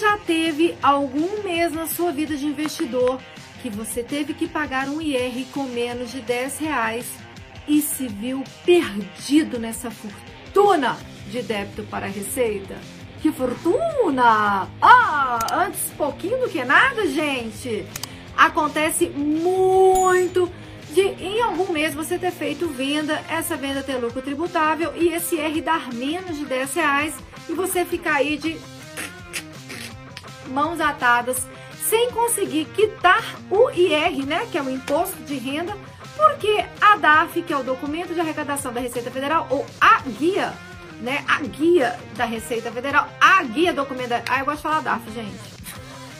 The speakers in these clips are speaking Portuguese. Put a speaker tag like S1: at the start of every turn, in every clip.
S1: já teve algum mês na sua vida de investidor que você teve que pagar um IR com menos de 10 reais e se viu perdido nessa fortuna de débito para Receita? Que fortuna! Ah, antes pouquinho do que nada, gente. Acontece muito de em algum mês você ter feito venda, essa venda ter lucro tributável e esse R dar menos de 10 reais e você ficar aí de mãos atadas sem conseguir quitar o IR, né, que é o imposto de renda, porque a DAF, que é o documento de arrecadação da Receita Federal, ou a guia, né, a guia da Receita Federal, a guia documento, ah, eu gosto de falar DAF, gente,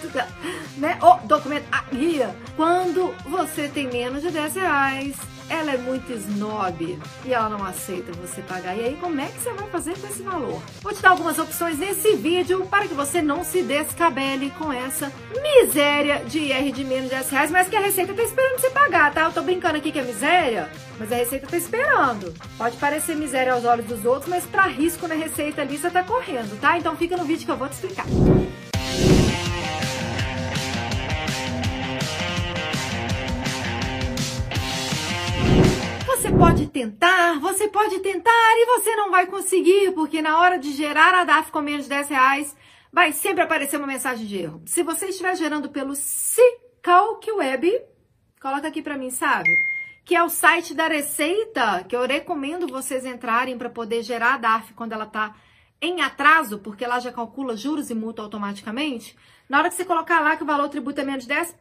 S1: né? O documento, a guia. Quando você tem menos de 10 reais, ela é muito snob e ela não aceita você pagar. E aí, como é que você vai fazer com esse valor? Vou te dar algumas opções nesse vídeo para que você não se descabele com essa miséria de IR de menos de 10 reais, mas que a Receita tá esperando você pagar, tá? Eu tô brincando aqui que é miséria, mas a Receita tá esperando. Pode parecer miséria aos olhos dos outros, mas para risco na Receita ali você tá correndo, tá? Então fica no vídeo que eu vou te explicar. Tentar, você pode tentar e você não vai conseguir, porque na hora de gerar a DAF com menos de 10 reais, vai sempre aparecer uma mensagem de erro. Se você estiver gerando pelo Cicalc Web, coloca aqui para mim, sabe? Que é o site da Receita, que eu recomendo vocês entrarem para poder gerar a DAF quando ela está em atraso, porque lá já calcula juros e multa automaticamente. Na hora que você colocar lá que o valor tributo é menos de 10,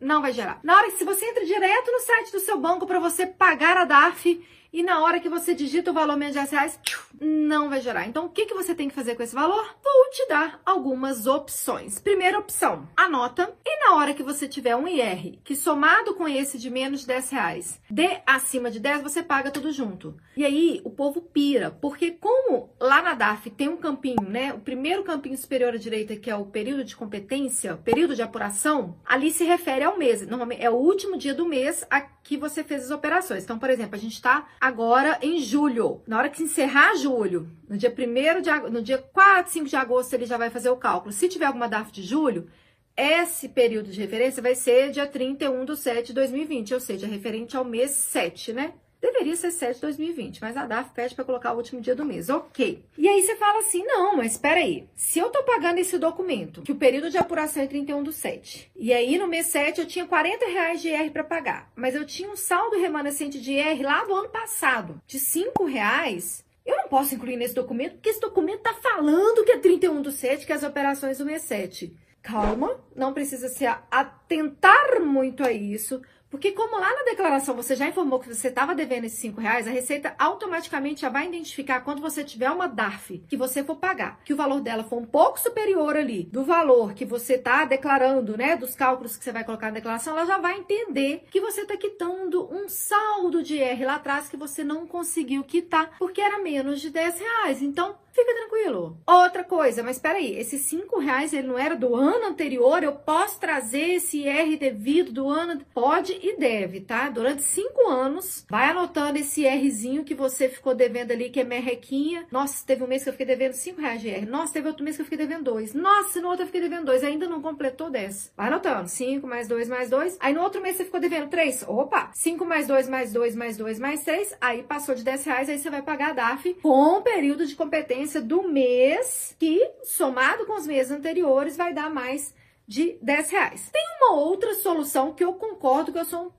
S1: não vai gerar. Na hora que se você entra direto no site do seu banco para você pagar a DARF e na hora que você digita o valor menos de 10 reais, não vai gerar. Então, o que, que você tem que fazer com esse valor? Vou te dar algumas opções. Primeira opção, anota e na hora que você tiver um IR que somado com esse de menos de 10 reais, dê acima de 10, você paga tudo junto. E aí, o povo pira, porque como lá na DAF tem um campinho, né? O primeiro campinho superior à direita, que é o período de competência, período de apuração, ali se refere ao mês. Normalmente é o último dia do mês a que você fez as operações. Então, por exemplo, a gente está agora em julho. Na hora que encerrar julho, no dia 1 de no dia 4, 5 de agosto, ele já vai fazer o cálculo. Se tiver alguma DAF de julho, esse período de referência vai ser dia 31 de 7 de 2020, ou seja, referente ao mês 7, né? Deveria ser 7 de 2020, mas a DAF pede para colocar o último dia do mês. Ok. E aí você fala assim: não, mas espera aí. Se eu tô pagando esse documento, que o período de apuração é 31 do 7, e aí no mês 7 eu tinha 40 reais de IR para pagar, mas eu tinha um saldo remanescente de IR lá do ano passado de 5 reais. Posso incluir nesse documento, porque esse documento tá falando que é 31 do 7, que é as operações do mês 7. Calma, não precisa se atentar muito a isso. Porque como lá na declaração você já informou que você estava devendo esses 5 reais, a Receita automaticamente já vai identificar quando você tiver uma DARF que você for pagar, que o valor dela for um pouco superior ali do valor que você está declarando, né, dos cálculos que você vai colocar na declaração, ela já vai entender que você está quitando um saldo de R lá atrás que você não conseguiu quitar porque era menos de 10 reais. Então, Fica tranquilo. Outra coisa, mas peraí, esses 5 reais ele não era do ano anterior? Eu posso trazer esse IR devido do ano? Pode e deve, tá? Durante 5 anos, vai anotando esse Rzinho que você ficou devendo ali, que é merrequinha. Nossa, teve um mês que eu fiquei devendo 5 reais de R. Nossa, teve outro mês que eu fiquei devendo 2. Nossa, no outro eu fiquei devendo 2. Ainda não completou 10. Vai anotando. 5 mais 2 mais 2. Aí no outro mês você ficou devendo 3. Opa! 5 mais 2 mais 2 mais 2 mais 3. Aí passou de 10 reais, aí você vai pagar a DAF com período de competência do mês, que somado com os meses anteriores vai dar mais de 10 reais. Tem uma outra solução que eu concordo que eu sou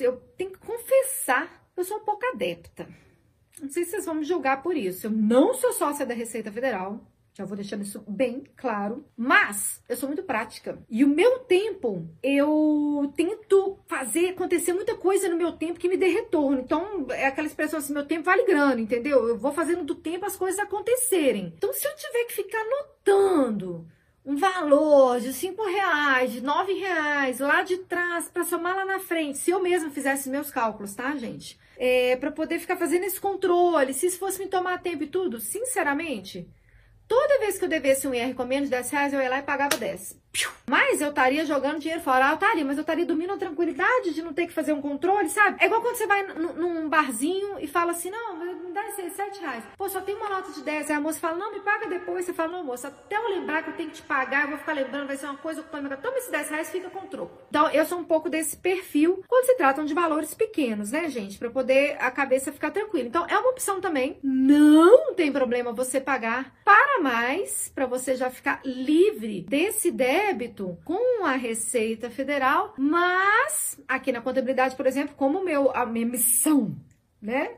S1: eu tenho que confessar, eu sou um pouco adepta. Não sei se vocês vão me julgar por isso. Eu não sou sócia da Receita Federal. Já vou deixando isso bem claro. Mas eu sou muito prática. E o meu tempo, eu tento fazer acontecer muita coisa no meu tempo que me dê retorno. Então, é aquela expressão assim: meu tempo vale grana, entendeu? Eu vou fazendo do tempo as coisas acontecerem. Então, se eu tiver que ficar anotando um valor de cinco reais, de nove reais lá de trás para somar lá na frente, se eu mesma fizesse meus cálculos, tá, gente? É, para poder ficar fazendo esse controle, se isso fosse me tomar tempo e tudo, sinceramente, Toda vez que eu devesse um IR com menos de 10 reais, eu ia lá e pagava 10. Mas eu estaria jogando dinheiro fora. Ah, eu estaria, mas eu estaria dormindo a tranquilidade de não ter que fazer um controle, sabe? É igual quando você vai num barzinho e fala assim: não, me dá esses 7 reais. Pô, só tem uma nota de 10. Aí a moça fala, não, me paga depois. Você fala, não, moça, até eu lembrar que eu tenho que te pagar, eu vou ficar lembrando, vai ser uma coisa ocupando Toma esses 10 reais, fica com troco. Então, eu sou um pouco desse perfil quando se tratam de valores pequenos, né, gente? Pra poder a cabeça ficar tranquila. Então, é uma opção também. Não tem problema você pagar para mais, para você já ficar livre desse débito com a Receita Federal. Mas, aqui na contabilidade, por exemplo, como meu, a minha missão, né?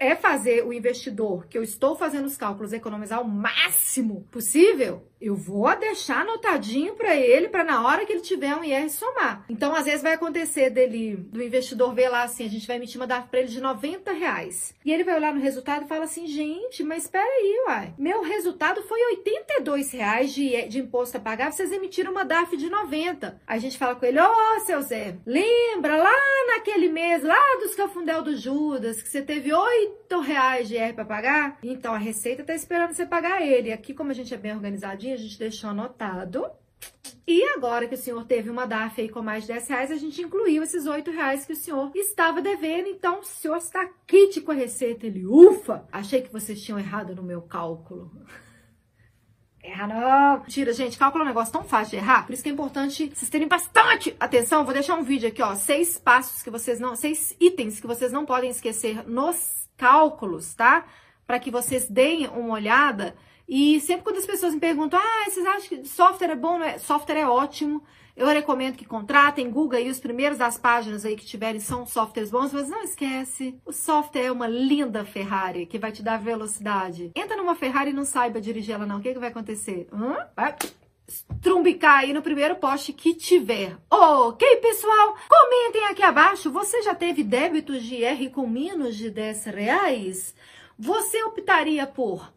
S1: É fazer o investidor que eu estou fazendo os cálculos economizar o máximo possível, eu vou deixar anotadinho para ele para na hora que ele tiver um IR somar. Então, às vezes vai acontecer dele, do investidor ver lá assim, a gente vai emitir uma DARF para ele de 90 reais. E ele vai olhar no resultado e fala assim, gente, mas espera aí, uai. Meu resultado foi 82 reais de, de imposto a pagar, vocês emitiram uma DARF de 90. Aí a gente fala com ele, ô, oh, seu Zé, lembra lá naquele mês, lá dos Cafundel do Judas, que você teve 8 reais de IR para pagar? Então, a Receita tá esperando você pagar ele. Aqui, como a gente é bem organizadinho, a gente deixou anotado. E agora que o senhor teve uma DAF aí com mais de 10 reais, a gente incluiu esses 8 reais que o senhor estava devendo. Então, o senhor está kit com a receita. Ele, ufa! Achei que vocês tinham errado no meu cálculo. Erra não. Tira, gente, cálculo é um negócio tão fácil de errar. Por isso que é importante vocês terem bastante atenção. Vou deixar um vídeo aqui, ó. Seis passos que vocês não... Seis itens que vocês não podem esquecer nos cálculos, tá? Para que vocês deem uma olhada e sempre quando as pessoas me perguntam, ah, vocês acham que software é bom? É? Software é ótimo. Eu recomendo que contratem, Google aí, os primeiros das páginas aí que tiverem são softwares bons, mas não esquece, o software é uma linda Ferrari que vai te dar velocidade. Entra numa Ferrari e não saiba dirigir ela não, o que, que vai acontecer? Vai trumbicar aí no primeiro poste que tiver. Ok, pessoal? Comentem aqui abaixo, você já teve débitos de R com menos de 10 reais? Você optaria por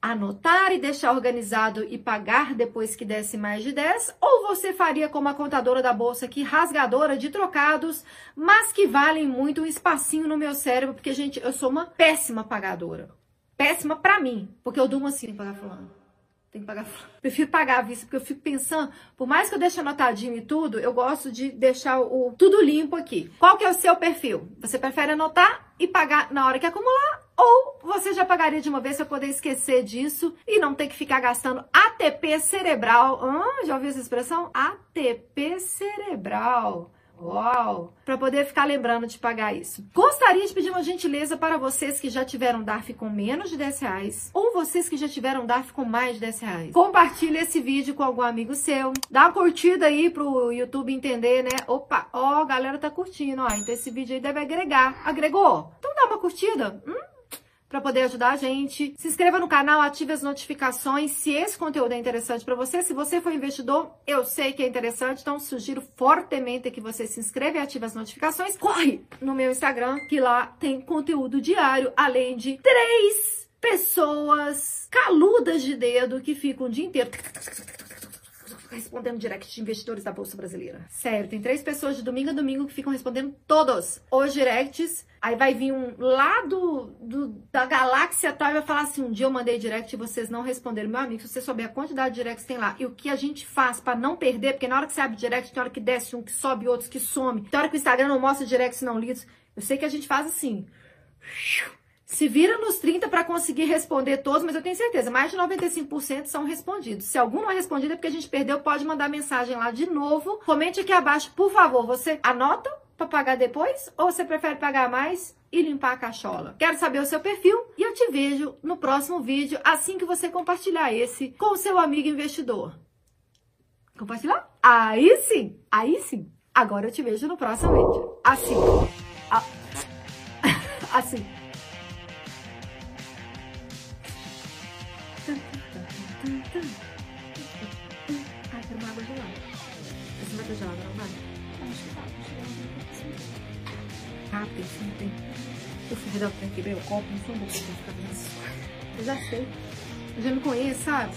S1: anotar e deixar organizado e pagar depois que desse mais de 10, ou você faria como a contadora da bolsa que rasgadora de trocados, mas que valem muito um espacinho no meu cérebro, porque gente, eu sou uma péssima pagadora. Péssima para mim, porque eu durmo assim, pagar fulano. Tem que pagar fulano. Prefiro pagar a vista, porque eu fico pensando, por mais que eu deixe anotadinho e tudo, eu gosto de deixar o tudo limpo aqui. Qual que é o seu perfil? Você prefere anotar e pagar na hora que acumular ou você já pagaria de uma vez para poder esquecer disso e não ter que ficar gastando ATP cerebral. Ah, já ouviu essa expressão? ATP cerebral. Uau! Para poder ficar lembrando de pagar isso. Gostaria de pedir uma gentileza para vocês que já tiveram DARF com menos de 10 reais ou vocês que já tiveram DARF com mais de 10 reais. Compartilhe esse vídeo com algum amigo seu. Dá uma curtida aí pro YouTube entender, né? Opa, ó, a galera tá curtindo, ó. Então esse vídeo aí deve agregar. Agregou? Então dá uma curtida. Hum? Para poder ajudar a gente. Se inscreva no canal, ative as notificações se esse conteúdo é interessante para você. Se você for investidor, eu sei que é interessante, então sugiro fortemente que você se inscreva e ative as notificações. Corre no meu Instagram, que lá tem conteúdo diário, além de três pessoas caludas de dedo que ficam o dia inteiro respondendo direct de investidores da Bolsa Brasileira. Sério, tem três pessoas de domingo a domingo que ficam respondendo todos os directs. Aí vai vir um lá do, do, da galáxia tal e vai falar assim: um dia eu mandei direct e vocês não responderam. Meu amigo, se você souber a quantidade de directs que tem lá e o que a gente faz para não perder, porque na hora que você abre direct, tem hora que desce um, que sobe outros, que some, tem hora que o Instagram não mostra directs não lidos. Eu sei que a gente faz assim se vira nos 30 para conseguir responder todos, mas eu tenho certeza, mais de 95% são respondidos. Se algum não é respondido é porque a gente perdeu, pode mandar mensagem lá de novo. Comente aqui abaixo, por favor, você anota para pagar depois ou você prefere pagar mais e limpar a cachola? Quero saber o seu perfil e eu te vejo no próximo vídeo assim que você compartilhar esse com o seu amigo investidor. Compartilhar? Aí sim, aí sim. Agora eu te vejo no próximo vídeo. Assim. Assim. Ai, quero uma água gelada. Essa vai gelada, não vai? Acho que vai. Ah, tem sim, tem. Eu fui o trem, quebrei o copo, não foi um pra ficar isso. Eu já sei. Eu já me conheço, sabe?